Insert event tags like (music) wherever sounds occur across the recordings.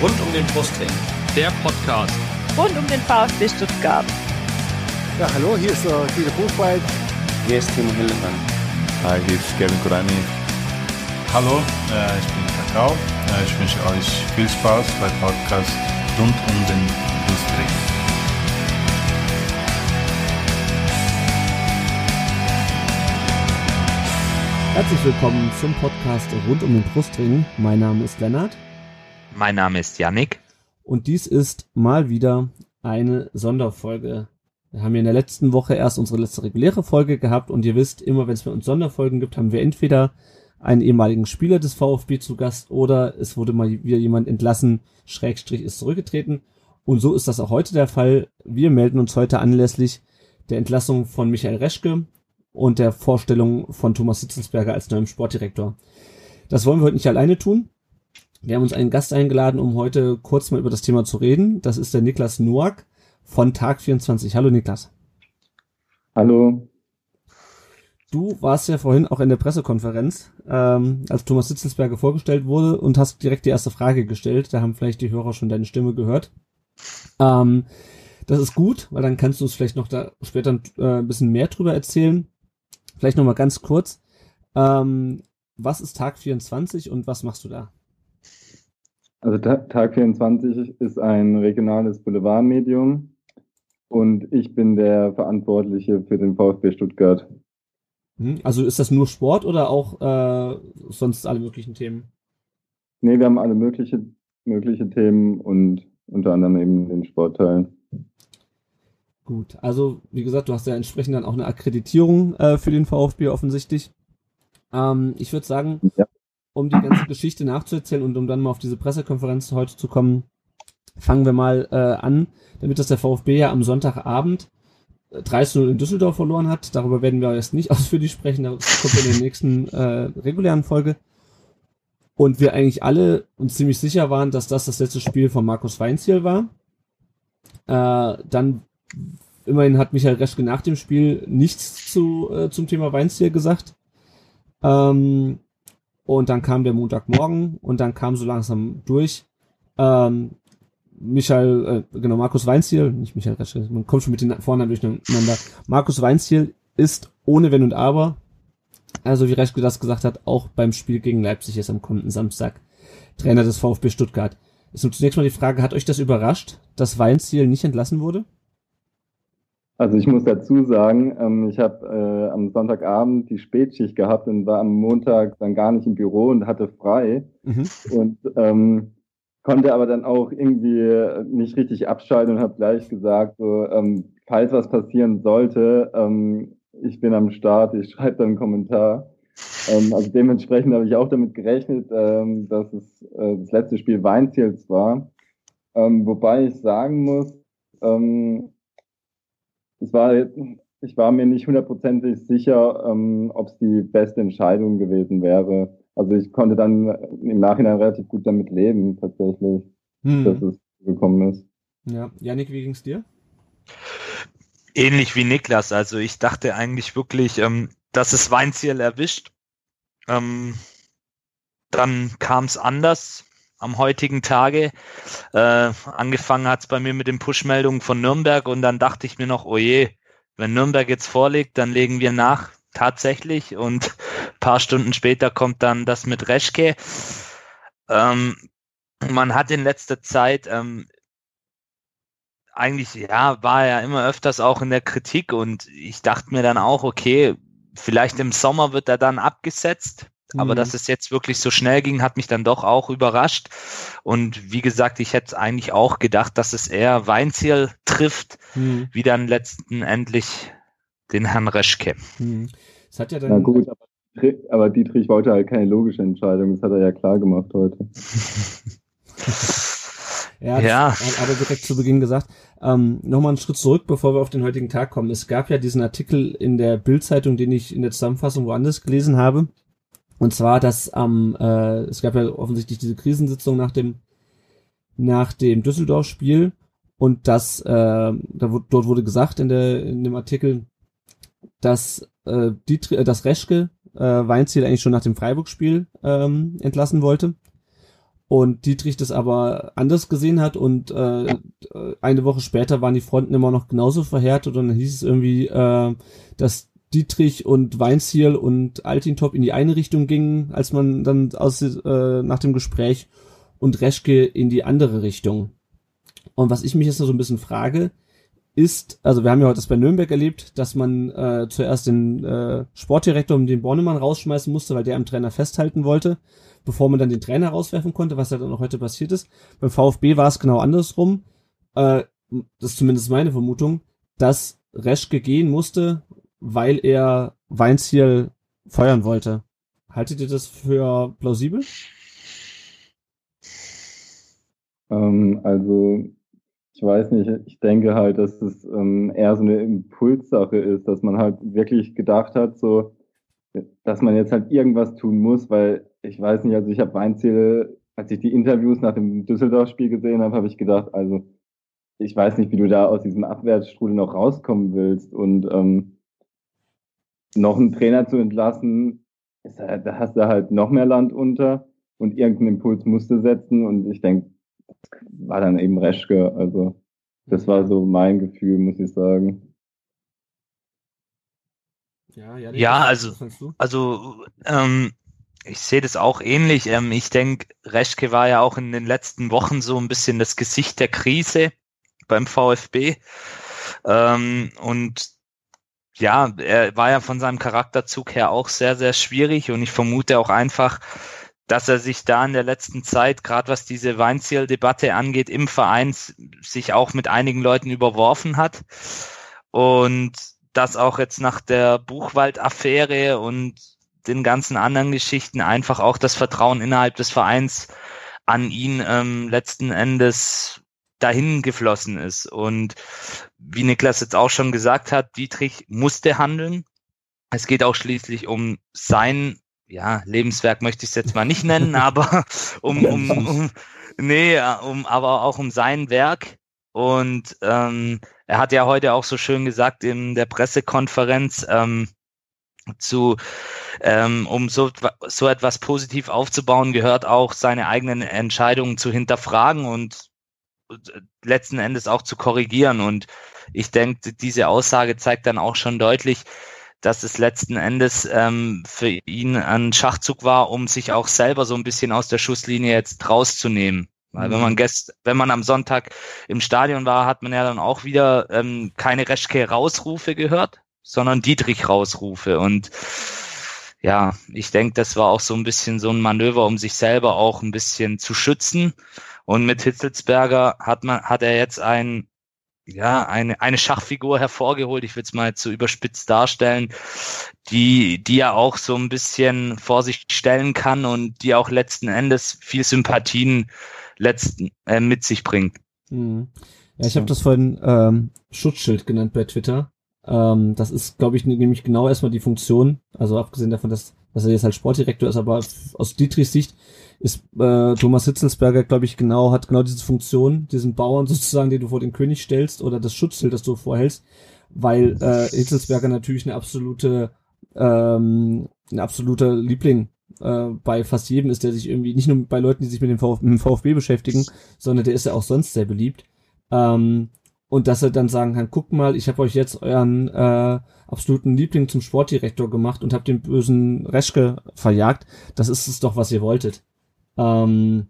Rund um den Brustring. Der Podcast. Rund um den VfB Stuttgart. Ja, hallo, hier ist der Guido Buchwald. Hier ist Timo Hildemann. Hi, hier ist Kevin Kurani. Hallo, äh, ich bin Kakao. Äh, ich wünsche euch viel Spaß beim Podcast rund um den Brustring. Herzlich willkommen zum Podcast rund um den Brustring. Mein Name ist Lennart. Mein Name ist Yannick. Und dies ist mal wieder eine Sonderfolge. Wir haben ja in der letzten Woche erst unsere letzte reguläre Folge gehabt und ihr wisst, immer wenn es bei uns Sonderfolgen gibt, haben wir entweder einen ehemaligen Spieler des VfB zu Gast oder es wurde mal wieder jemand entlassen, Schrägstrich ist zurückgetreten. Und so ist das auch heute der Fall. Wir melden uns heute anlässlich der Entlassung von Michael Reschke und der Vorstellung von Thomas Sitzensberger als neuem Sportdirektor. Das wollen wir heute nicht alleine tun. Wir haben uns einen Gast eingeladen, um heute kurz mal über das Thema zu reden. Das ist der Niklas Noack von Tag 24. Hallo Niklas. Hallo. Du warst ja vorhin auch in der Pressekonferenz, ähm, als Thomas Sitzelsberger vorgestellt wurde und hast direkt die erste Frage gestellt. Da haben vielleicht die Hörer schon deine Stimme gehört. Ähm, das ist gut, weil dann kannst du uns vielleicht noch da später äh, ein bisschen mehr drüber erzählen. Vielleicht nochmal ganz kurz. Ähm, was ist Tag 24 und was machst du da? Also Tag 24 ist ein regionales Boulevardmedium und ich bin der Verantwortliche für den VfB Stuttgart. Hm, also ist das nur Sport oder auch äh, sonst alle möglichen Themen? Nee, wir haben alle mögliche, mögliche Themen und unter anderem eben den Sportteil. Gut, also wie gesagt, du hast ja entsprechend dann auch eine Akkreditierung äh, für den VfB offensichtlich. Ähm, ich würde sagen, ja. Um die ganze Geschichte nachzuerzählen und um dann mal auf diese Pressekonferenz heute zu kommen, fangen wir mal äh, an, damit das der VfB ja am Sonntagabend 30 äh, in Düsseldorf verloren hat. Darüber werden wir jetzt nicht (laughs) ausführlich sprechen, das kommt in der nächsten äh, regulären Folge. Und wir eigentlich alle uns ziemlich sicher waren, dass das das letzte Spiel von Markus Weinziel war. Äh, dann immerhin hat Michael Reschke nach dem Spiel nichts zu, äh, zum Thema Weinziel gesagt. Ähm, und dann kam der Montagmorgen und dann kam so langsam durch. Ähm, Michael, äh, genau, Markus Weinziel, nicht Michael Reschke, man kommt schon mit den Vornamen durcheinander. Markus Weinziel ist ohne Wenn und Aber, also wie Reschke das gesagt hat, auch beim Spiel gegen Leipzig jetzt am kommenden Samstag Trainer des VfB Stuttgart. Ist nun zunächst mal die Frage, hat euch das überrascht, dass Weinziel nicht entlassen wurde? Also ich muss dazu sagen, ähm, ich habe äh, am Sonntagabend die Spätschicht gehabt und war am Montag dann gar nicht im Büro und hatte frei mhm. und ähm, konnte aber dann auch irgendwie nicht richtig abschalten und habe gleich gesagt, so, ähm, falls was passieren sollte, ähm, ich bin am Start, ich schreibe dann einen Kommentar. Ähm, also dementsprechend habe ich auch damit gerechnet, ähm, dass es äh, das letzte Spiel Weinziels war. Ähm, wobei ich sagen muss, ähm, es war, ich war mir nicht hundertprozentig sicher, ähm, ob es die beste Entscheidung gewesen wäre. Also ich konnte dann im Nachhinein relativ gut damit leben, tatsächlich, hm. dass es gekommen ist. Ja, Janik, wie ging's dir? Ähnlich wie Niklas. Also ich dachte eigentlich wirklich, ähm, dass es Weinziel erwischt. Ähm, dann kam es anders am heutigen Tage. Äh, angefangen hat es bei mir mit den Push-Meldungen von Nürnberg und dann dachte ich mir noch, oh je, wenn Nürnberg jetzt vorlegt, dann legen wir nach tatsächlich und (laughs) paar Stunden später kommt dann das mit Reschke. Ähm, man hat in letzter Zeit ähm, eigentlich, ja, war er immer öfters auch in der Kritik und ich dachte mir dann auch, okay, vielleicht im Sommer wird er dann abgesetzt. Aber mhm. dass es jetzt wirklich so schnell ging, hat mich dann doch auch überrascht. Und wie gesagt, ich hätte eigentlich auch gedacht, dass es eher Weinziel trifft, mhm. wie dann letzten endlich den Herrn Reschke. Mhm. Das hat ja dann Na gut, aber, aber Dietrich wollte halt keine logische Entscheidung. Das hat er ja klar gemacht heute. (laughs) Ja, ja. hat aber direkt zu Beginn gesagt. Ähm, Nochmal einen Schritt zurück, bevor wir auf den heutigen Tag kommen. Es gab ja diesen Artikel in der Bildzeitung, den ich in der Zusammenfassung woanders gelesen habe. Und zwar, dass am, äh, es gab ja offensichtlich diese Krisensitzung nach dem, nach dem Düsseldorf-Spiel und dass, äh, da, dort wurde gesagt in, der, in dem Artikel, dass, äh, die, dass Reschke äh, Weinziel eigentlich schon nach dem Freiburg-Spiel ähm, entlassen wollte. und Dietrich das aber anders gesehen hat und äh, eine Woche später waren die Fronten immer noch genauso verhärtet und dann hieß es irgendwie, äh, dass Dietrich und Weinziel und Altintop in die eine Richtung gingen, als man dann aus äh, nach dem Gespräch und Reschke in die andere Richtung. Und was ich mich jetzt noch so ein bisschen frage, ist, also wir haben ja heute das bei Nürnberg erlebt, dass man äh, zuerst den äh, Sportdirektor um den Bornemann rausschmeißen musste, weil der am Trainer festhalten wollte, bevor man dann den Trainer rauswerfen konnte, was ja dann auch heute passiert ist. Beim VfB war es genau andersrum. Äh, das ist zumindest meine Vermutung, dass Reschke gehen musste, weil er Weinziel feuern wollte. Haltet ihr das für plausibel? Ähm, also ich weiß nicht, ich denke halt, dass es ähm, eher so eine Impulssache ist, dass man halt wirklich gedacht hat, so, dass man jetzt halt irgendwas tun muss, weil ich weiß nicht, also ich habe Weinziel, als ich die Interviews nach dem Düsseldorf-Spiel gesehen habe, habe ich gedacht, also ich weiß nicht, wie du da aus diesem Abwärtsstrudel noch rauskommen willst und ähm, noch einen Trainer zu entlassen, ist, halt, da hast du halt noch mehr Land unter und irgendeinen Impuls musst du setzen und ich denke, war dann eben Reschke. Also das war so mein Gefühl, muss ich sagen. Ja, ja, ja also, also ähm, ich sehe das auch ähnlich. Ähm, ich denke, Reschke war ja auch in den letzten Wochen so ein bisschen das Gesicht der Krise beim VfB. Ähm, und ja, er war ja von seinem Charakterzug her auch sehr, sehr schwierig und ich vermute auch einfach, dass er sich da in der letzten Zeit, gerade was diese Weinziel-Debatte angeht, im Verein sich auch mit einigen Leuten überworfen hat. Und dass auch jetzt nach der Buchwald-Affäre und den ganzen anderen Geschichten einfach auch das Vertrauen innerhalb des Vereins an ihn ähm, letzten Endes dahin geflossen ist. Und wie Niklas jetzt auch schon gesagt hat, Dietrich musste handeln. Es geht auch schließlich um sein ja, Lebenswerk möchte ich es jetzt mal nicht nennen, (laughs) aber um, um, um, nee, um, aber auch um sein Werk. Und ähm, er hat ja heute auch so schön gesagt in der Pressekonferenz, ähm, zu, ähm, um so, so etwas positiv aufzubauen, gehört auch seine eigenen Entscheidungen zu hinterfragen und letzten Endes auch zu korrigieren. Und ich denke, diese Aussage zeigt dann auch schon deutlich, dass es letzten Endes ähm, für ihn ein Schachzug war, um sich auch selber so ein bisschen aus der Schusslinie jetzt rauszunehmen. Weil wenn man mhm. gest, wenn man am Sonntag im Stadion war, hat man ja dann auch wieder ähm, keine Reschke-Rausrufe gehört, sondern Dietrich-Rausrufe. Und ja, ich denke, das war auch so ein bisschen so ein Manöver, um sich selber auch ein bisschen zu schützen. Und mit Hitzelsberger hat man, hat er jetzt ein ja, eine, eine Schachfigur hervorgeholt, ich will es mal zu überspitzt darstellen, die, die er auch so ein bisschen vor sich stellen kann und die auch letzten Endes viel Sympathien letzten, äh, mit sich bringt. Mhm. Ja, ich habe das vorhin ähm, Schutzschild genannt bei Twitter. Ähm, das ist, glaube ich, nämlich genau erstmal die Funktion, also abgesehen davon, dass, dass er jetzt halt Sportdirektor ist, aber aus Dietrichs Sicht ist äh, Thomas Hitzelsberger, glaube ich, genau, hat genau diese Funktion, diesen Bauern sozusagen, den du vor den König stellst oder das Schutzschild, das du vorhältst, weil äh, Hitzelsberger natürlich eine absolute, ähm, ein absoluter Liebling äh, bei fast jedem ist, der sich irgendwie, nicht nur bei Leuten, die sich mit dem, Vf mit dem VfB beschäftigen, sondern der ist ja auch sonst sehr beliebt. Ähm, und dass er dann sagen kann, guck mal, ich habe euch jetzt euren äh, absoluten Liebling zum Sportdirektor gemacht und habe den bösen Reschke verjagt. Das ist es doch, was ihr wolltet. Ähm,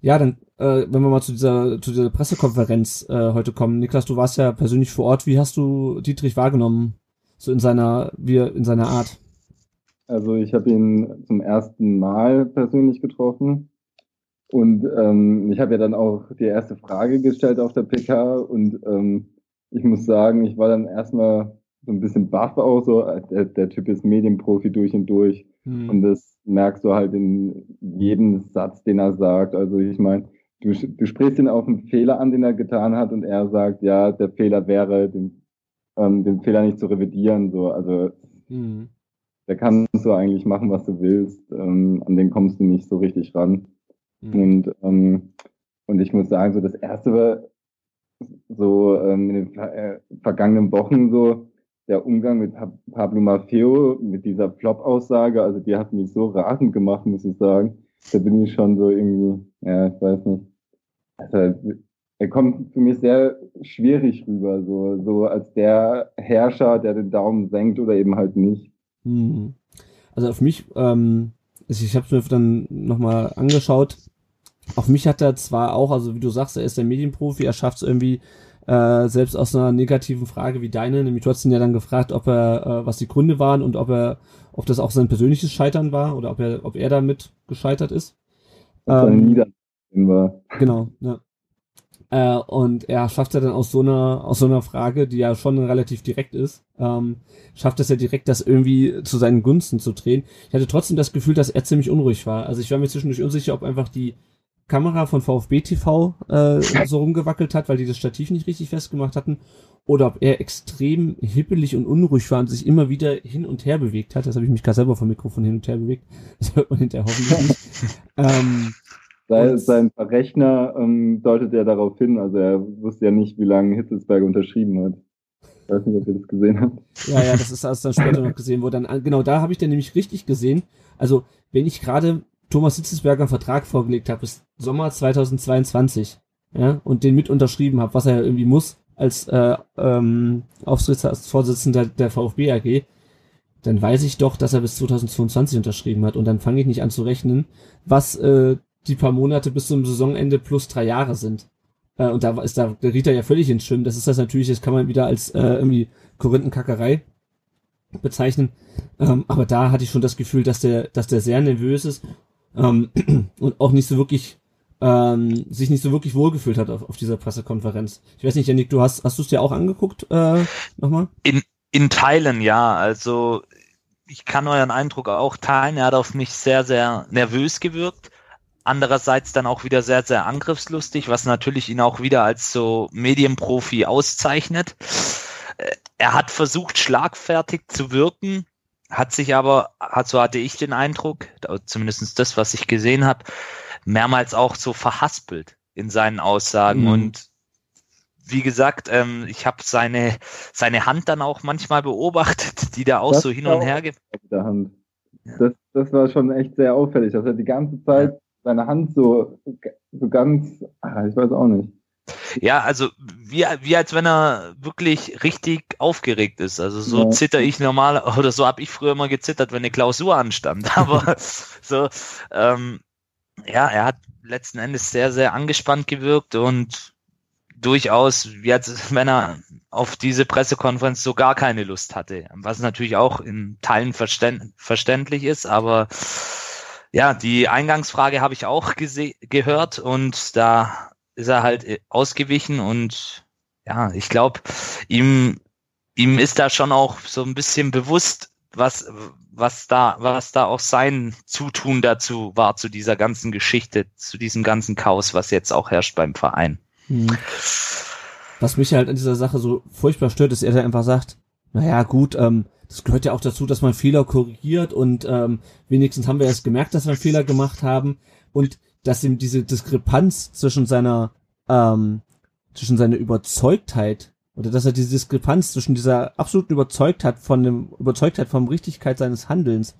ja, dann, äh, wenn wir mal zu dieser, zu dieser Pressekonferenz äh, heute kommen. Niklas, du warst ja persönlich vor Ort. Wie hast du Dietrich wahrgenommen? So in seiner, wie in seiner Art? Also ich habe ihn zum ersten Mal persönlich getroffen. Und ähm, ich habe ja dann auch die erste Frage gestellt auf der PK und ähm, ich muss sagen, ich war dann erstmal so ein bisschen baff auch so. Der, der Typ ist Medienprofi durch und durch. Hm. Und das merkst du halt in jedem Satz, den er sagt. Also ich meine, du, du sprichst ihn auf einen Fehler an, den er getan hat, und er sagt, ja, der Fehler wäre, den, ähm, den Fehler nicht zu revidieren. So, also mhm. da kannst du eigentlich machen, was du willst. Ähm, an den kommst du nicht so richtig ran. Mhm. Und ähm, und ich muss sagen, so das erste so ähm, in den äh, vergangenen Wochen so der Umgang mit Pablo Maffeo, mit dieser Flop-Aussage, also die hat mich so rasend gemacht, muss ich sagen. da bin ich schon so irgendwie, ja, ich weiß nicht. Also, er kommt für mich sehr schwierig rüber, so, so als der Herrscher, der den Daumen senkt oder eben halt nicht. Hm. Also auf mich, ähm, ich habe mir dann nochmal angeschaut. Auf mich hat er zwar auch, also wie du sagst, er ist der Medienprofi, er schafft es irgendwie äh, selbst aus einer negativen Frage wie deine, nämlich du hast ihn ja dann gefragt, ob er, äh, was die Gründe waren und ob er, ob das auch sein persönliches Scheitern war oder ob er, ob er damit gescheitert ist. Ähm, war. Genau, ja. Äh, und er schafft ja dann aus so einer, aus so einer Frage, die ja schon relativ direkt ist, ähm, schafft es ja direkt, das irgendwie zu seinen Gunsten zu drehen. Ich hatte trotzdem das Gefühl, dass er ziemlich unruhig war. Also ich war mir zwischendurch unsicher, ob einfach die Kamera von VfB TV äh, so rumgewackelt hat, weil die das Stativ nicht richtig festgemacht hatten, oder ob er extrem hippelig und unruhig war und sich immer wieder hin und her bewegt hat. Das habe ich mich gerade selber vom Mikrofon hin und her bewegt. Das hört man hinterher hoffentlich nicht. (laughs) ähm, sein, sein Verrechner ähm, deutet ja darauf hin, also er wusste ja nicht, wie lange Hitzelsberger unterschrieben hat. Ich weiß nicht, ob ihr das gesehen habt. Ja, ja, das ist erst dann später noch gesehen, wo dann, genau da habe ich dann nämlich richtig gesehen. Also, wenn ich gerade Thomas Hitzelsberger einen Vertrag vorgelegt habe, bis Sommer 2022, ja, und den mit unterschrieben habe, was er irgendwie muss, als äh, ähm, Aufsichtsvorsitzender der VfB AG, dann weiß ich doch, dass er bis 2022 unterschrieben hat und dann fange ich nicht an zu rechnen, was äh, die paar Monate bis zum Saisonende plus drei Jahre sind. Äh, und da ist da der Rita ja völlig ins Schwimmen. Das ist das natürlich, das kann man wieder als äh, irgendwie Korinthenkackerei bezeichnen. Ähm, aber da hatte ich schon das Gefühl, dass der, dass der sehr nervös ist ähm, (clears throat) und auch nicht so wirklich ähm, sich nicht so wirklich wohlgefühlt hat auf, auf dieser Pressekonferenz. Ich weiß nicht, Janik, du hast hast du es dir auch angeguckt äh, nochmal? In in Teilen ja, also ich kann euren Eindruck auch teilen. Er hat auf mich sehr sehr nervös gewirkt andererseits dann auch wieder sehr, sehr angriffslustig, was natürlich ihn auch wieder als so Medienprofi auszeichnet. Äh, er hat versucht, schlagfertig zu wirken, hat sich aber, hat, so hatte ich den Eindruck, zumindest das, was ich gesehen habe, mehrmals auch so verhaspelt in seinen Aussagen. Mhm. Und wie gesagt, ähm, ich habe seine, seine Hand dann auch manchmal beobachtet, die da auch das so hin und her geht. Das, das war schon echt sehr auffällig, dass er die ganze Zeit seine Hand so, so ganz, ach, ich weiß auch nicht. Ja, also wie, wie als wenn er wirklich richtig aufgeregt ist. Also so ja. zitter ich normal, (laughs) oder so habe ich früher immer gezittert, wenn eine Klausur anstand. (laughs) Aber so, ähm, ja, er hat letzten Endes sehr, sehr angespannt gewirkt und durchaus, wie als wenn er auf diese Pressekonferenz so gar keine Lust hatte. Was natürlich auch in Teilen verständ, verständlich ist, aber ja, die Eingangsfrage habe ich auch gehört und da ist er halt äh, ausgewichen und ja, ich glaube, ihm, ihm ist da schon auch so ein bisschen bewusst, was, was da, was da auch sein Zutun dazu war, zu dieser ganzen Geschichte, zu diesem ganzen Chaos, was jetzt auch herrscht beim Verein. Hm. Was mich halt an dieser Sache so furchtbar stört, ist, er da einfach sagt, naja, gut, ähm, das gehört ja auch dazu, dass man Fehler korrigiert und ähm, wenigstens haben wir erst gemerkt, dass wir Fehler gemacht haben und dass ihm diese Diskrepanz zwischen seiner ähm, zwischen seiner Überzeugtheit oder dass er diese Diskrepanz zwischen dieser absoluten Überzeugtheit von dem Überzeugtheit vom Richtigkeit seines Handelns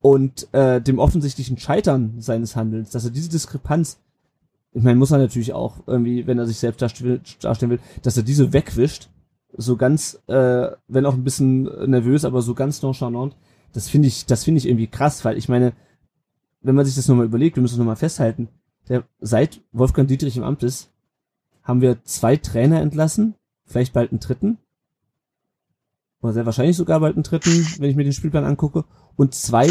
und äh, dem offensichtlichen Scheitern seines Handelns, dass er diese Diskrepanz, ich meine, muss er natürlich auch irgendwie, wenn er sich selbst darstellen will, dass er diese wegwischt so ganz, äh, wenn auch ein bisschen nervös, aber so ganz nonchalant. Das finde ich, das finde ich irgendwie krass, weil ich meine, wenn man sich das nochmal überlegt, wir müssen es nochmal festhalten, der, seit Wolfgang Dietrich im Amt ist, haben wir zwei Trainer entlassen, vielleicht bald einen dritten, oder sehr wahrscheinlich sogar bald einen dritten, wenn ich mir den Spielplan angucke, und zwei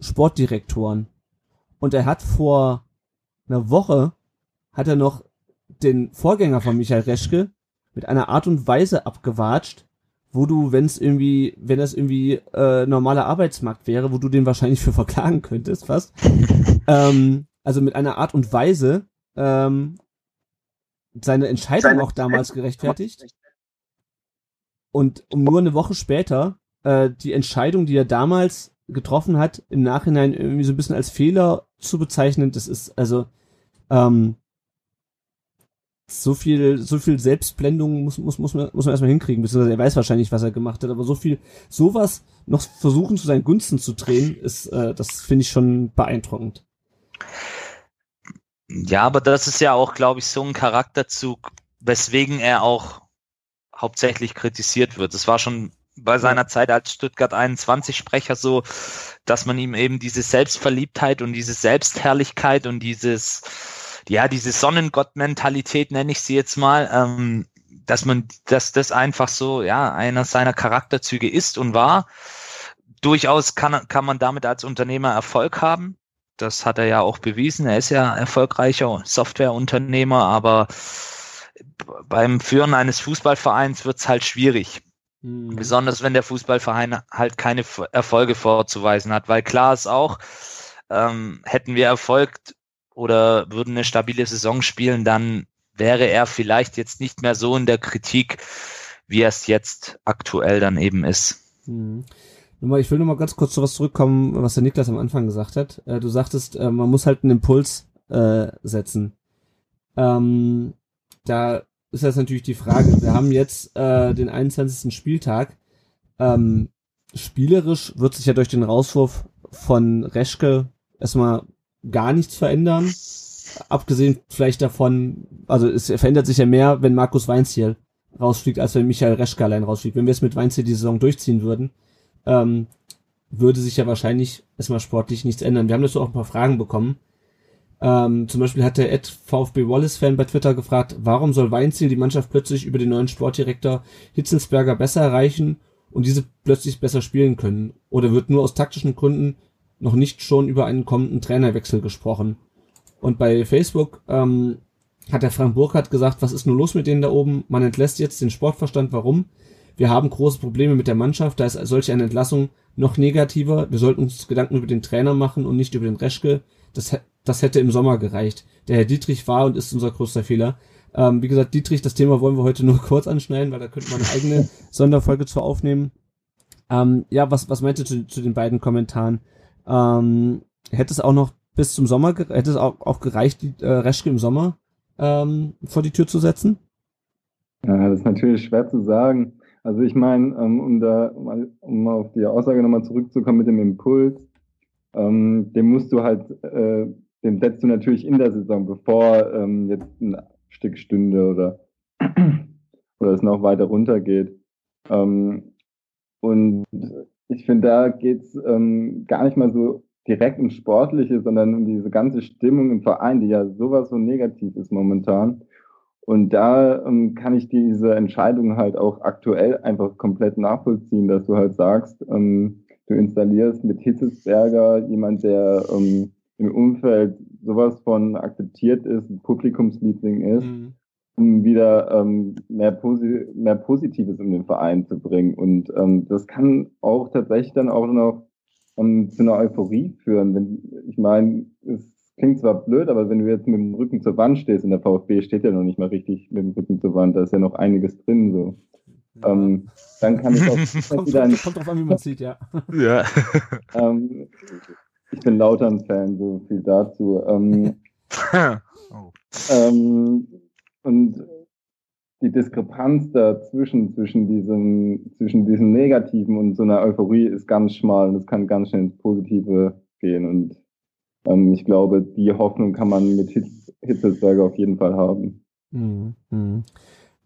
Sportdirektoren. Und er hat vor einer Woche, hat er noch den Vorgänger von Michael Reschke mit einer Art und Weise abgewatscht, wo du, wenn es irgendwie, wenn das irgendwie äh, normaler Arbeitsmarkt wäre, wo du den wahrscheinlich für verklagen könntest, fast. (laughs) ähm, also mit einer Art und Weise ähm, seine Entscheidung seine auch damals gerechtfertigt. Und um nur eine Woche später äh, die Entscheidung, die er damals getroffen hat, im Nachhinein irgendwie so ein bisschen als Fehler zu bezeichnen, das ist also ähm, so viel, so viel Selbstblendung muss, muss, muss man, muss man erstmal hinkriegen, beziehungsweise er weiß wahrscheinlich, was er gemacht hat, aber so viel, sowas noch versuchen zu seinen Gunsten zu drehen, ist, äh, das finde ich schon beeindruckend. Ja, aber das ist ja auch, glaube ich, so ein Charakterzug, weswegen er auch hauptsächlich kritisiert wird. Es war schon bei seiner Zeit als Stuttgart 21 Sprecher so, dass man ihm eben diese Selbstverliebtheit und diese Selbstherrlichkeit und dieses, ja, diese Sonnengott-Mentalität nenne ich sie jetzt mal, ähm, dass man, dass das einfach so, ja, einer seiner Charakterzüge ist und war. Durchaus kann, kann man damit als Unternehmer Erfolg haben. Das hat er ja auch bewiesen. Er ist ja erfolgreicher Softwareunternehmer, aber beim Führen eines Fußballvereins wird es halt schwierig. Mhm. Besonders wenn der Fußballverein halt keine Erfolge vorzuweisen hat, weil klar ist auch, ähm, hätten wir Erfolg oder würden eine stabile Saison spielen, dann wäre er vielleicht jetzt nicht mehr so in der Kritik, wie er es jetzt aktuell dann eben ist. Mhm. Ich will nur mal ganz kurz zu was zurückkommen, was der Niklas am Anfang gesagt hat. Äh, du sagtest, äh, man muss halt einen Impuls äh, setzen. Ähm, da ist jetzt natürlich die Frage. Wir haben jetzt den 21. Spieltag. Ähm, spielerisch wird sich ja durch den Rauswurf von Reschke erstmal gar nichts verändern. Abgesehen vielleicht davon, also es verändert sich ja mehr, wenn Markus Weinziel rausfliegt, als wenn Michael Reschke allein rausfliegt. Wenn wir es mit Weinziel die Saison durchziehen würden, ähm, würde sich ja wahrscheinlich erstmal sportlich nichts ändern. Wir haben dazu auch ein paar Fragen bekommen. Ähm, zum Beispiel hat der Ed VfB Wallace-Fan bei Twitter gefragt, warum soll Weinziel die Mannschaft plötzlich über den neuen Sportdirektor Hitzelsberger besser erreichen und diese plötzlich besser spielen können? Oder wird nur aus taktischen Gründen noch nicht schon über einen kommenden Trainerwechsel gesprochen? Und bei Facebook ähm, hat der Frank Burkhardt gesagt, was ist nur los mit denen da oben? Man entlässt jetzt den Sportverstand. Warum? Wir haben große Probleme mit der Mannschaft. Da ist solche eine Entlassung noch negativer. Wir sollten uns Gedanken über den Trainer machen und nicht über den Reschke. Das das hätte im Sommer gereicht. Der Herr Dietrich war und ist unser größter Fehler. Ähm, wie gesagt, Dietrich, das Thema wollen wir heute nur (laughs) kurz anschneiden, weil da könnte man eine eigene (laughs) Sonderfolge zu aufnehmen. Ähm, ja, was, was meint ihr zu, zu den beiden Kommentaren? Ähm, hätte es auch noch bis zum Sommer, hätte es auch, auch gereicht, die, äh, Reschke im Sommer ähm, vor die Tür zu setzen? Ja, das ist natürlich schwer zu sagen. Also ich meine, ähm, um da, um mal auf die Aussage nochmal zurückzukommen mit dem Impuls, ähm, den musst du halt äh, den setzt du natürlich in der Saison, bevor ähm, jetzt ein Stück stünde oder, oder es noch weiter runtergeht. Ähm, und ich finde, da geht's ähm, gar nicht mal so direkt um Sportliche, sondern um diese ganze Stimmung im Verein, die ja sowas so negativ ist momentan. Und da ähm, kann ich diese Entscheidung halt auch aktuell einfach komplett nachvollziehen, dass du halt sagst, ähm, du installierst mit Hitzesberger jemand, der ähm, im Umfeld sowas von akzeptiert ist, Publikumsliebling ist, mhm. Um wieder ähm, mehr, Posi mehr Positives in den Verein zu bringen. Und ähm, das kann auch tatsächlich dann auch noch ähm, zu einer Euphorie führen. Wenn, ich meine, es klingt zwar blöd, aber wenn du jetzt mit dem Rücken zur Wand stehst, in der VfB steht ja noch nicht mal richtig mit dem Rücken zur Wand, da ist ja noch einiges drin so. Ja. Ähm, dann kann ich auch (laughs) kommt, wieder kommt, kommt drauf an, wie man sieht, ja. ja. (laughs) ähm, ich bin lauter ein Fan, so viel dazu. Ähm, (laughs) oh. ähm, und die Diskrepanz dazwischen, zwischen diesem, zwischen diesem Negativen und so einer Euphorie ist ganz schmal und es kann ganz schnell ins Positive gehen. Und ähm, ich glaube, die Hoffnung kann man mit Hitz, Hitzelsberger auf jeden Fall haben. Mhm. mhm.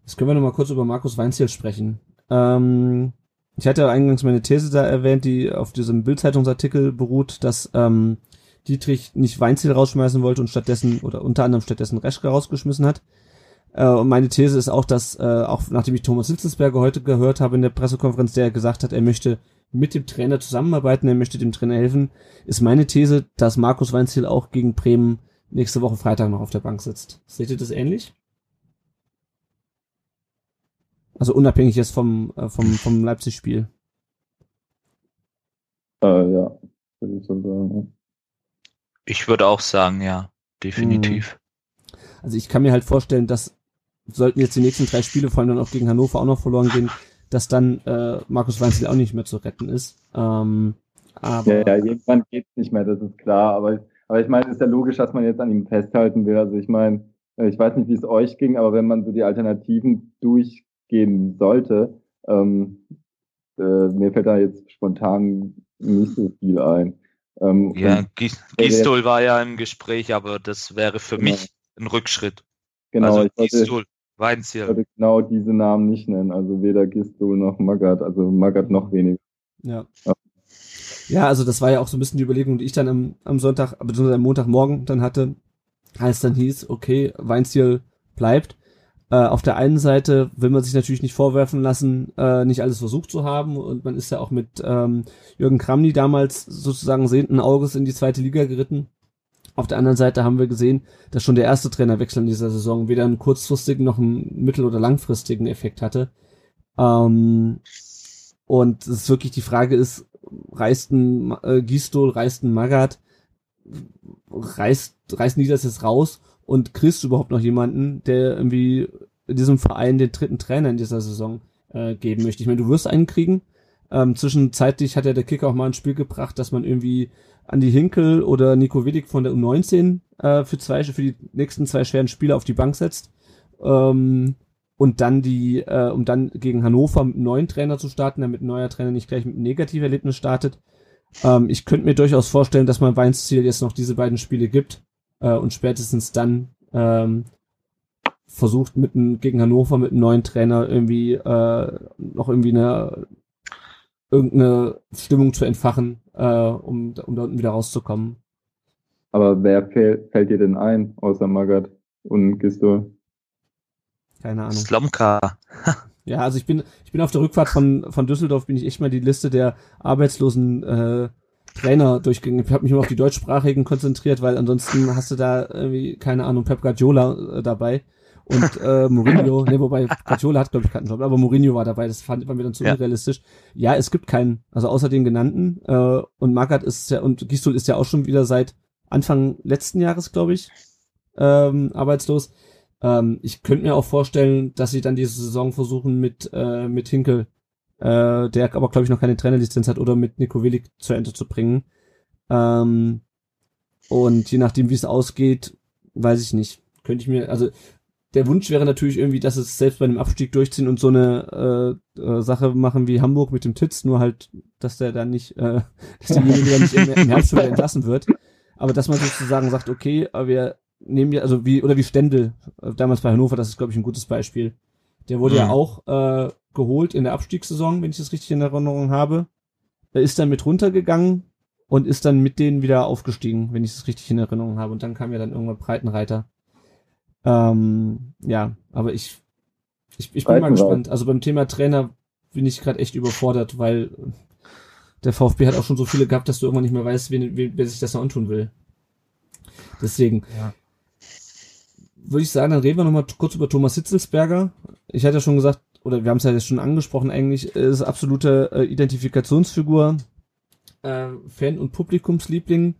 Jetzt können wir noch mal kurz über Markus Weinziel sprechen. Ähm, ich hatte eingangs meine These da erwähnt, die auf diesem Bildzeitungsartikel beruht, dass ähm, Dietrich nicht Weinziel rausschmeißen wollte und stattdessen oder unter anderem stattdessen Reschke rausgeschmissen hat. Äh, und meine These ist auch, dass äh, auch nachdem ich Thomas Hitzelsberger heute gehört habe in der Pressekonferenz, der gesagt hat, er möchte mit dem Trainer zusammenarbeiten, er möchte dem Trainer helfen, ist meine These, dass Markus Weinziel auch gegen Bremen nächste Woche Freitag noch auf der Bank sitzt. Seht ihr das ähnlich? Also unabhängig jetzt vom, äh, vom, vom Leipzig-Spiel. Äh, ja, würde ich so sagen. Ich würde auch sagen, ja, definitiv. Hm. Also ich kann mir halt vorstellen, dass sollten jetzt die nächsten drei Spiele, vor allem dann auch gegen Hannover, auch noch verloren gehen, dass dann äh, Markus Weinziel auch nicht mehr zu retten ist. Ähm, aber ja, ja, irgendwann geht's nicht mehr, das ist klar. Aber, aber ich meine, es ist ja logisch, dass man jetzt an ihm festhalten will. Also ich meine, äh, ich weiß nicht, wie es euch ging, aber wenn man so die Alternativen durch geben sollte. Ähm, äh, mir fällt da jetzt spontan nicht so viel ein. Ähm, ja, Gistol war ja im Gespräch, aber das wäre für genau. mich ein Rückschritt. Genau, also ich Gistol, Weinziel. Ich würde genau diese Namen nicht nennen, also weder Gistol noch Magath, also Magath noch weniger. Ja. ja. Ja, also das war ja auch so ein bisschen die Überlegung, die ich dann am, am Sonntag, beziehungsweise am Montagmorgen dann hatte, als dann hieß, okay, Weinziel bleibt. Äh, auf der einen Seite will man sich natürlich nicht vorwerfen lassen, äh, nicht alles versucht zu haben und man ist ja auch mit ähm, Jürgen Kramny damals sozusagen sehenden Auges in die zweite Liga geritten. Auf der anderen Seite haben wir gesehen, dass schon der erste Trainerwechsel in dieser Saison weder einen kurzfristigen noch einen mittel- oder langfristigen Effekt hatte. Ähm, und es ist wirklich die Frage ist, reißt ein äh, Gistol, reißt ein Magath, reißt, reißen die das jetzt raus und kriegst du überhaupt noch jemanden, der irgendwie in diesem Verein den dritten Trainer in dieser Saison äh, geben möchte? Ich meine, du wirst einen kriegen. Ähm, zwischenzeitlich hat ja der Kicker auch mal ein Spiel gebracht, dass man irgendwie Andi Hinkel oder Nico Willig von der U19 äh, für zwei für die nächsten zwei schweren Spiele auf die Bank setzt. Ähm, und dann die, äh, um dann gegen Hannover mit einem neuen Trainer zu starten, damit ein neuer Trainer nicht gleich mit einem Negativerlebnis startet. Ähm, ich könnte mir durchaus vorstellen, dass man Weinsziel jetzt noch diese beiden Spiele gibt äh, und spätestens dann ähm, versucht mit einem, gegen Hannover mit einem neuen Trainer irgendwie äh, noch irgendwie eine irgendeine Stimmung zu entfachen, äh, um, um da unten wieder rauszukommen. Aber wer fällt, fällt dir denn ein, außer Magath und Gisto? Keine Ahnung. Slomka. (laughs) ja, also ich bin, ich bin auf der Rückfahrt von, von Düsseldorf, bin ich echt mal die Liste der arbeitslosen äh, Trainer durchgegangen. Ich habe mich immer auf die deutschsprachigen konzentriert, weil ansonsten hast du da irgendwie, keine Ahnung, Pep Guardiola äh, dabei und äh, Mourinho, (laughs) ne, wobei Guardiola hat, glaube ich, keinen Job, aber Mourinho war dabei, das fand, fand mir dann zu ja. unrealistisch. Ja, es gibt keinen, also außer den genannten, äh, und Magath ist ja, und Gistul ist ja auch schon wieder seit Anfang letzten Jahres, glaube ich, ähm, arbeitslos. Ähm, ich könnte mir auch vorstellen, dass sie dann diese Saison versuchen mit, äh, mit Hinkel, äh, der aber, glaube ich, noch keine Trainerlizenz hat, oder mit Nico Willig zu Ende zu bringen. Ähm, und je nachdem, wie es ausgeht, weiß ich nicht. Könnte ich mir, also der Wunsch wäre natürlich irgendwie, dass es selbst bei einem Abstieg durchziehen und so eine äh, äh, Sache machen wie Hamburg mit dem Titz, nur halt, dass der dann nicht, äh, (laughs) dass derjenige dann nicht im, im (laughs) Herbst wieder entlassen wird. Aber dass man sozusagen sagt, okay, wir nehmen ja, also wie, oder wie Stendel, äh, damals bei Hannover, das ist, glaube ich, ein gutes Beispiel. Der wurde mhm. ja auch äh, geholt in der Abstiegssaison, wenn ich das richtig in Erinnerung habe. Er ist dann mit runtergegangen und ist dann mit denen wieder aufgestiegen, wenn ich das richtig in Erinnerung habe. Und dann kam ja dann irgendwann Breitenreiter. Ähm, ja, aber ich, ich, ich bin mal gespannt. Also beim Thema Trainer bin ich gerade echt überfordert, weil der VfB hat auch schon so viele gehabt, dass du irgendwann nicht mehr weißt, wen, wen, wer sich das noch antun will. Deswegen. Ja würde ich sagen, dann reden wir nochmal kurz über Thomas Hitzelsberger. Ich hatte ja schon gesagt, oder wir haben es ja jetzt schon angesprochen, eigentlich ist absolute äh, Identifikationsfigur, äh, Fan- und Publikumsliebling.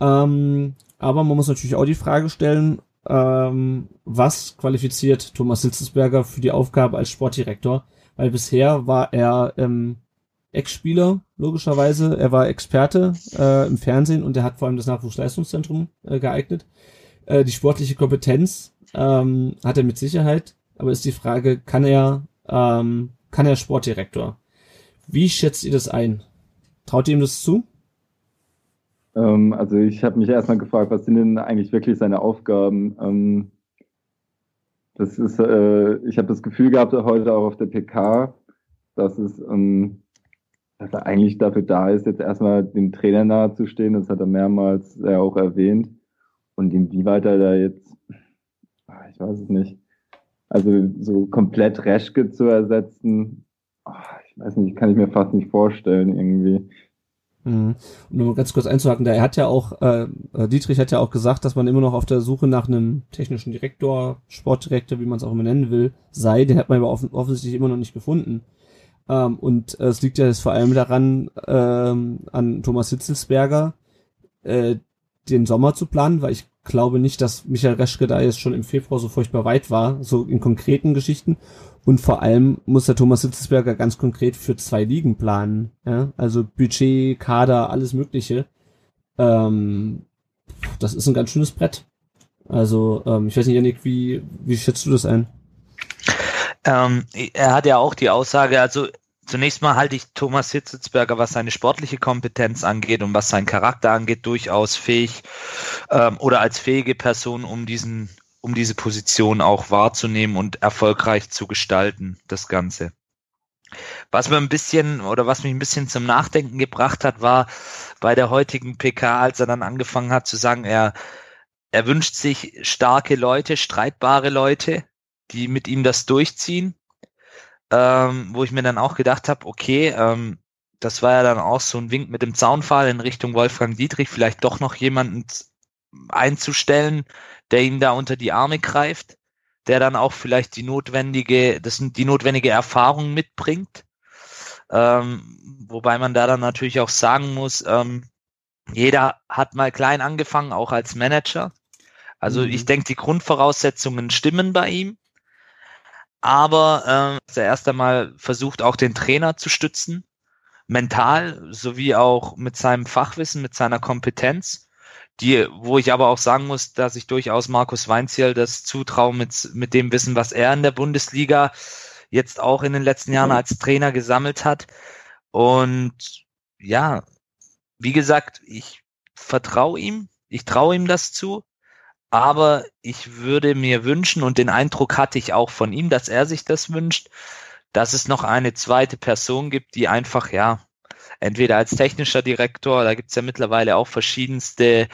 Ähm, aber man muss natürlich auch die Frage stellen, ähm, was qualifiziert Thomas Hitzelsberger für die Aufgabe als Sportdirektor? Weil bisher war er ähm, Ex-Spieler, logischerweise. Er war Experte äh, im Fernsehen und er hat vor allem das Nachwuchsleistungszentrum äh, geeignet. Äh, die sportliche Kompetenz ähm, hat er mit Sicherheit, aber ist die Frage, kann er, ähm, kann er Sportdirektor? Wie schätzt ihr das ein? Traut ihr ihm das zu? Ähm, also ich habe mich erstmal gefragt, was sind denn eigentlich wirklich seine Aufgaben? Ähm, das ist, äh, ich habe das Gefühl gehabt heute auch auf der PK, dass es, ähm, dass er eigentlich dafür da ist, jetzt erstmal dem Trainer nahezustehen. Das hat er mehrmals ja auch erwähnt. Und inwieweit er da jetzt, ah, ich weiß es nicht, also so komplett Reschke zu ersetzen, ah, ich weiß nicht, kann ich mir fast nicht vorstellen irgendwie. Mhm. Um nur ganz kurz einzuhaken, da er hat ja auch, äh, Dietrich hat ja auch gesagt, dass man immer noch auf der Suche nach einem technischen Direktor, Sportdirektor, wie man es auch immer nennen will, sei. Den hat man aber offen offensichtlich immer noch nicht gefunden. Ähm, und äh, es liegt ja jetzt vor allem daran, ähm, an Thomas Hitzelsberger, äh, den Sommer zu planen, weil ich glaube nicht, dass Michael Reschke da jetzt schon im Februar so furchtbar weit war, so in konkreten Geschichten. Und vor allem muss der Thomas Sitzesberger ganz konkret für zwei Ligen planen. Ja? Also Budget, Kader, alles Mögliche. Ähm, das ist ein ganz schönes Brett. Also, ähm, ich weiß nicht, Janik, wie, wie schätzt du das ein? Ähm, er hat ja auch die Aussage, also zunächst mal halte ich Thomas Hitzelsberger, was seine sportliche Kompetenz angeht und was seinen Charakter angeht, durchaus fähig ähm, oder als fähige Person, um diesen, um diese Position auch wahrzunehmen und erfolgreich zu gestalten, das Ganze. Was mir ein bisschen oder was mich ein bisschen zum Nachdenken gebracht hat, war bei der heutigen PK, als er dann angefangen hat zu sagen, er, er wünscht sich starke Leute, streitbare Leute, die mit ihm das durchziehen. Ähm, wo ich mir dann auch gedacht habe, okay, ähm, das war ja dann auch so ein Wink mit dem Zaunpfahl in Richtung Wolfgang Dietrich, vielleicht doch noch jemanden einzustellen, der ihm da unter die Arme greift der dann auch vielleicht die notwendige, das sind die notwendige Erfahrung mitbringt. Ähm, wobei man da dann natürlich auch sagen muss, ähm, jeder hat mal klein angefangen, auch als Manager. Also mhm. ich denke, die Grundvoraussetzungen stimmen bei ihm. Aber äh, er erst einmal versucht auch den Trainer zu stützen, mental sowie auch mit seinem Fachwissen, mit seiner Kompetenz die, wo ich aber auch sagen muss, dass ich durchaus Markus Weinziel das zutraue mit, mit dem Wissen, was er in der Bundesliga jetzt auch in den letzten Jahren als Trainer gesammelt hat. Und ja, wie gesagt, ich vertraue ihm, ich traue ihm das zu, aber ich würde mir wünschen, und den Eindruck hatte ich auch von ihm, dass er sich das wünscht, dass es noch eine zweite Person gibt, die einfach, ja, entweder als technischer Direktor, da gibt's ja mittlerweile auch verschiedenste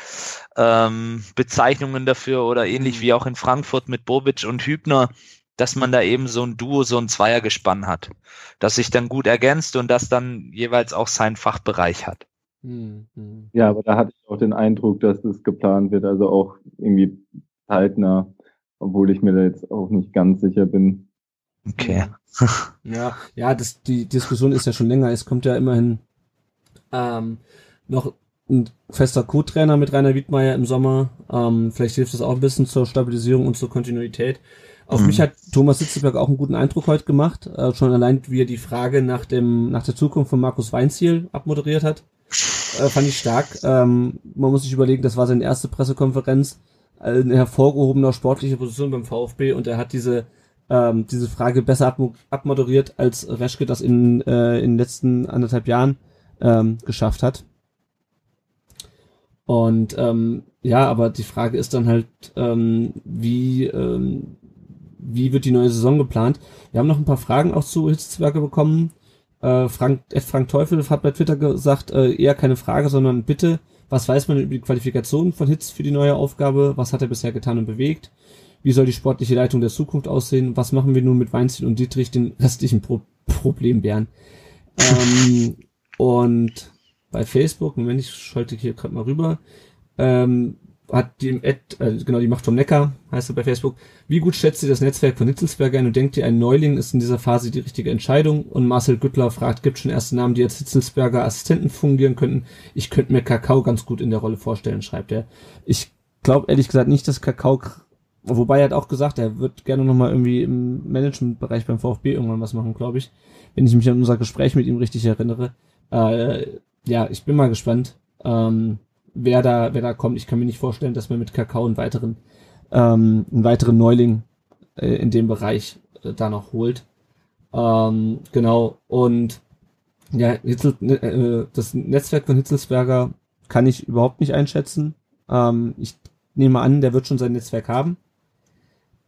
ähm, Bezeichnungen dafür oder ähnlich mhm. wie auch in Frankfurt mit Bobic und Hübner, dass man da eben so ein Duo, so ein Zweiergespann hat, das sich dann gut ergänzt und das dann jeweils auch seinen Fachbereich hat. Mhm. Ja, aber da hatte ich auch den Eindruck, dass es geplant wird, also auch irgendwie zeitnah, obwohl ich mir da jetzt auch nicht ganz sicher bin. Okay. Ja, ja, das, die Diskussion ist ja schon länger. Es kommt ja immerhin ähm, noch ein fester Co-Trainer mit Rainer Wiedmeier im Sommer. Ähm, vielleicht hilft das auch ein bisschen zur Stabilisierung und zur Kontinuität. Auf mhm. mich hat Thomas Sitzelberg auch einen guten Eindruck heute gemacht. Äh, schon allein, wie er die Frage nach dem, nach der Zukunft von Markus Weinziel abmoderiert hat. Äh, fand ich stark. Ähm, man muss sich überlegen, das war seine erste Pressekonferenz. Äh, eine hervorgehobener sportliche Position beim VfB und er hat diese ähm, diese Frage besser abmoderiert, als Reschke das in, äh, in den letzten anderthalb Jahren ähm, geschafft hat. Und ähm, ja, aber die Frage ist dann halt, ähm, wie, ähm, wie wird die neue Saison geplant? Wir haben noch ein paar Fragen auch zu Hitzwerke bekommen. Äh, Frank, Ed Frank Teufel hat bei Twitter gesagt, äh, eher keine Frage, sondern bitte, was weiß man über die Qualifikation von Hitz für die neue Aufgabe? Was hat er bisher getan und bewegt? Wie soll die sportliche Leitung der Zukunft aussehen? Was machen wir nun mit Weinstein und Dietrich, den restlichen Pro Problembären? Ähm, und bei Facebook, Moment, ich schalte hier gerade mal rüber, ähm, hat die Ad, äh, genau die Macht vom Neckar, heißt er bei Facebook. Wie gut schätzt ihr das Netzwerk von Hitzelsberger ein und denkt ihr, ein Neuling ist in dieser Phase die richtige Entscheidung? Und Marcel Güttler fragt, gibt schon erste Namen, die als Hitzelsberger Assistenten fungieren könnten? Ich könnte mir Kakao ganz gut in der Rolle vorstellen, schreibt er. Ich glaube ehrlich gesagt nicht, dass Kakao, wobei er hat auch gesagt, er wird gerne nochmal irgendwie im Managementbereich beim VfB irgendwann was machen, glaube ich. Wenn ich mich an unser Gespräch mit ihm richtig erinnere. Äh, ja, ich bin mal gespannt, ähm, wer da, wer da kommt. Ich kann mir nicht vorstellen, dass man mit Kakao einen weiteren, ähm, einen weiteren Neuling äh, in dem Bereich äh, da noch holt. Ähm, genau. Und ja, Hitzel, ne, äh, das Netzwerk von Hitzelsberger kann ich überhaupt nicht einschätzen. Ähm, ich nehme an, der wird schon sein Netzwerk haben.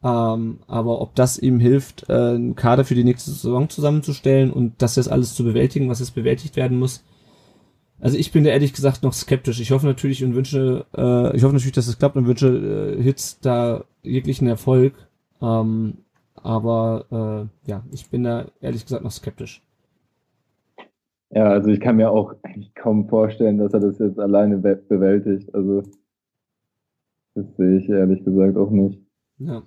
Ähm, aber ob das ihm hilft, äh, einen Kader für die nächste Saison zusammenzustellen und das jetzt alles zu bewältigen, was jetzt bewältigt werden muss. Also ich bin da ehrlich gesagt noch skeptisch. Ich hoffe natürlich und wünsche, äh, ich hoffe natürlich, dass es klappt und wünsche äh, Hits da jeglichen Erfolg. Ähm, aber äh, ja, ich bin da ehrlich gesagt noch skeptisch. Ja, also ich kann mir auch eigentlich kaum vorstellen, dass er das jetzt alleine bewältigt. Also das sehe ich ehrlich gesagt auch nicht. Ja.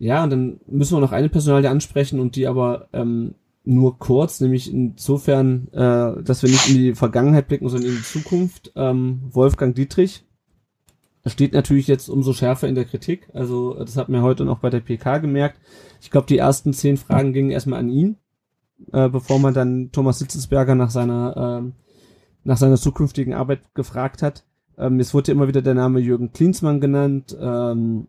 Ja, und dann müssen wir noch eine Personalie ansprechen und die aber ähm, nur kurz, nämlich insofern, äh, dass wir nicht in die Vergangenheit blicken, sondern in die Zukunft. Ähm, Wolfgang Dietrich steht natürlich jetzt umso schärfer in der Kritik. Also das hat mir heute noch bei der PK gemerkt. Ich glaube, die ersten zehn Fragen gingen erstmal an ihn, äh, bevor man dann Thomas Sitzesberger nach seiner äh, nach seiner zukünftigen Arbeit gefragt hat. Ähm, es wurde immer wieder der Name Jürgen Klinsmann genannt, ähm,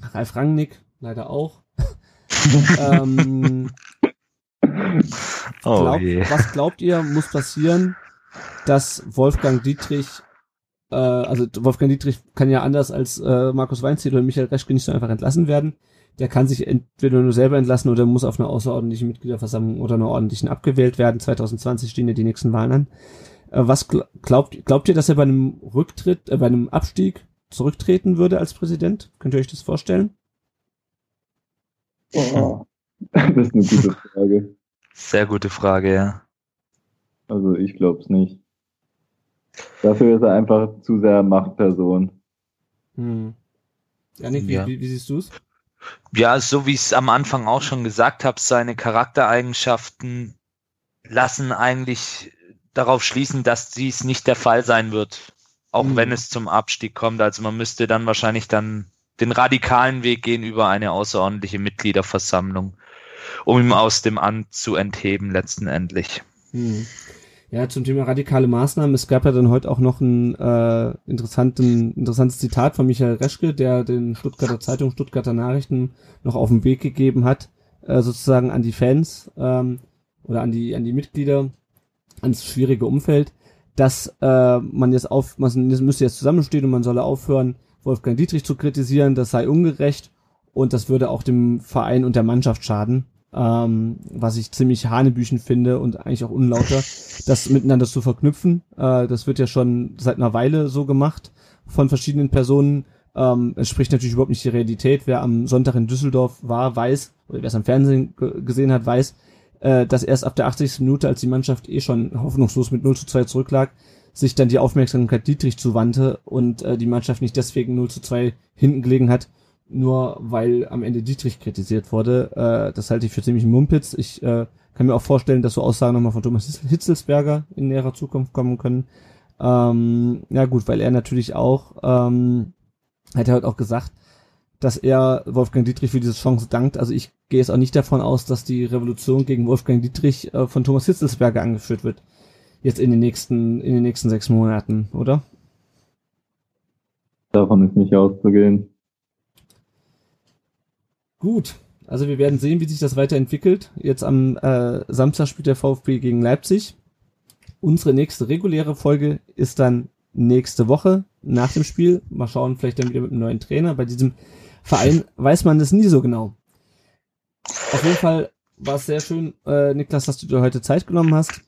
Ralf Rangnick, leider auch. (laughs) ähm, oh Glaub, was glaubt ihr, muss passieren, dass Wolfgang Dietrich, äh, also Wolfgang Dietrich kann ja anders als äh, Markus Weinziel oder Michael Reschke nicht so einfach entlassen werden. Der kann sich entweder nur selber entlassen oder muss auf einer außerordentlichen Mitgliederversammlung oder einer ordentlichen abgewählt werden. 2020 stehen ja die nächsten Wahlen an. Äh, was glaubt, glaubt ihr, dass er bei einem Rücktritt, äh, bei einem Abstieg zurücktreten würde als Präsident? Könnt ihr euch das vorstellen? Oh, (laughs) das ist eine gute Frage. Sehr gute Frage, ja. Also ich glaube es nicht. Dafür ist er einfach zu sehr Machtperson. Hm. Janik, ja. wie, wie, siehst du es? Ja, so wie ich es am Anfang auch schon gesagt habe, seine Charaktereigenschaften lassen eigentlich darauf schließen, dass dies nicht der Fall sein wird, auch hm. wenn es zum Abstieg kommt. Also man müsste dann wahrscheinlich dann den radikalen Weg gehen über eine außerordentliche Mitgliederversammlung, um ihn aus dem Amt zu entheben letztendlich. Hm. Ja, zum Thema radikale Maßnahmen. Es gab ja dann heute auch noch ein äh, interessanten, interessantes Zitat von Michael Reschke, der den Stuttgarter Zeitung, Stuttgarter Nachrichten noch auf den Weg gegeben hat, äh, sozusagen an die Fans ähm, oder an die, an die Mitglieder, ans schwierige Umfeld, dass äh, man jetzt auf, man müsste jetzt zusammenstehen und man solle aufhören, Wolfgang Dietrich zu kritisieren, das sei ungerecht und das würde auch dem Verein und der Mannschaft schaden ähm, was ich ziemlich hanebüchen finde und eigentlich auch unlauter, das miteinander zu verknüpfen. Äh, das wird ja schon seit einer Weile so gemacht von verschiedenen Personen. Ähm, es spricht natürlich überhaupt nicht die Realität. Wer am Sonntag in Düsseldorf war, weiß, oder wer es am Fernsehen gesehen hat, weiß, äh, dass erst ab der 80. Minute, als die Mannschaft eh schon hoffnungslos mit 0 zu 2 zurücklag, sich dann die Aufmerksamkeit Dietrich zuwandte und äh, die Mannschaft nicht deswegen 0 zu 2 hinten gelegen hat, nur weil am Ende Dietrich kritisiert wurde. Äh, das halte ich für ziemlich Mumpitz. Ich äh, kann mir auch vorstellen, dass so Aussagen nochmal von Thomas Hitzelsberger in näherer Zukunft kommen können. Ähm, ja gut, weil er natürlich auch, ähm, hat er heute auch gesagt, dass er Wolfgang Dietrich für diese Chance dankt. Also ich gehe jetzt auch nicht davon aus, dass die Revolution gegen Wolfgang Dietrich äh, von Thomas Hitzelsberger angeführt wird. Jetzt in den nächsten, in den nächsten sechs Monaten, oder? Davon ist nicht auszugehen. Gut, also wir werden sehen, wie sich das weiterentwickelt. Jetzt am äh, Samstag spielt der VfB gegen Leipzig. Unsere nächste reguläre Folge ist dann nächste Woche nach dem Spiel. Mal schauen, vielleicht dann wieder mit einem neuen Trainer. Bei diesem Verein (laughs) weiß man das nie so genau. Auf jeden Fall war es sehr schön, äh, Niklas, dass du dir heute Zeit genommen hast.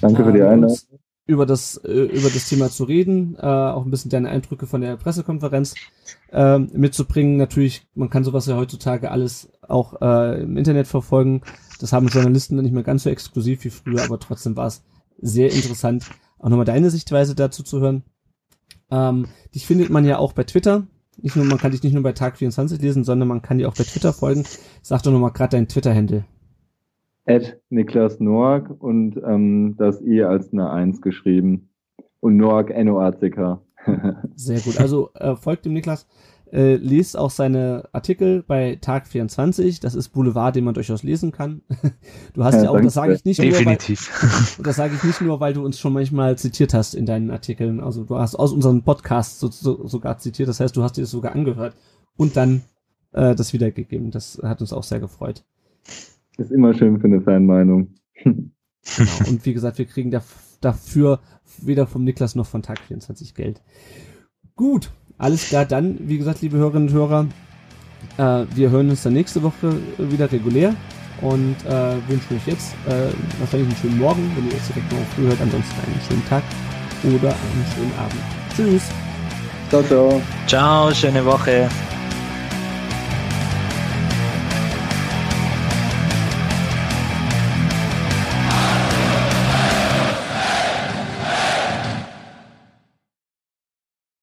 Danke für die Einladung über das, äh, über das Thema zu reden, äh, auch ein bisschen deine Eindrücke von der Pressekonferenz äh, mitzubringen. Natürlich, man kann sowas ja heutzutage alles auch äh, im Internet verfolgen. Das haben Journalisten dann nicht mehr ganz so exklusiv wie früher, aber trotzdem war es sehr interessant, auch nochmal deine Sichtweise dazu zu hören. Ähm, dich findet man ja auch bei Twitter. Nicht nur, man kann dich nicht nur bei Tag 24 lesen, sondern man kann dir auch bei Twitter folgen. Sag doch nochmal gerade deinen Twitter-Handle. Ed Niklas Noack und ähm, das I als eine Eins geschrieben. Und Noack N-O-A-C-K. (laughs) Sehr gut. Also äh, folgt dem Niklas. Äh, lest auch seine Artikel bei Tag 24. Das ist Boulevard, den man durchaus lesen kann. (laughs) Du hast ja, ja auch, das sage ich nicht Definitiv. nur, weil, (laughs) das sage ich nicht nur, weil du uns schon manchmal zitiert hast in deinen Artikeln. Also du hast aus unserem Podcast so, so, sogar zitiert. Das heißt, du hast dir das sogar angehört und dann äh, das wiedergegeben. Das hat uns auch sehr gefreut. Ist immer schön für eine Fanmeinung. Genau. (laughs) Und wie gesagt, wir kriegen dafür weder vom Niklas noch von Tag 24 Geld. Gut, alles klar. Dann, wie gesagt, liebe Hörerinnen und Hörer, äh, wir hören uns dann nächste Woche wieder regulär und äh, wünschen euch jetzt äh, wahrscheinlich einen schönen Morgen, wenn ihr jetzt direkt noch früh hört. Ansonsten einen schönen Tag oder einen schönen Abend. Tschüss. Ciao, ciao. Ciao, schöne Woche.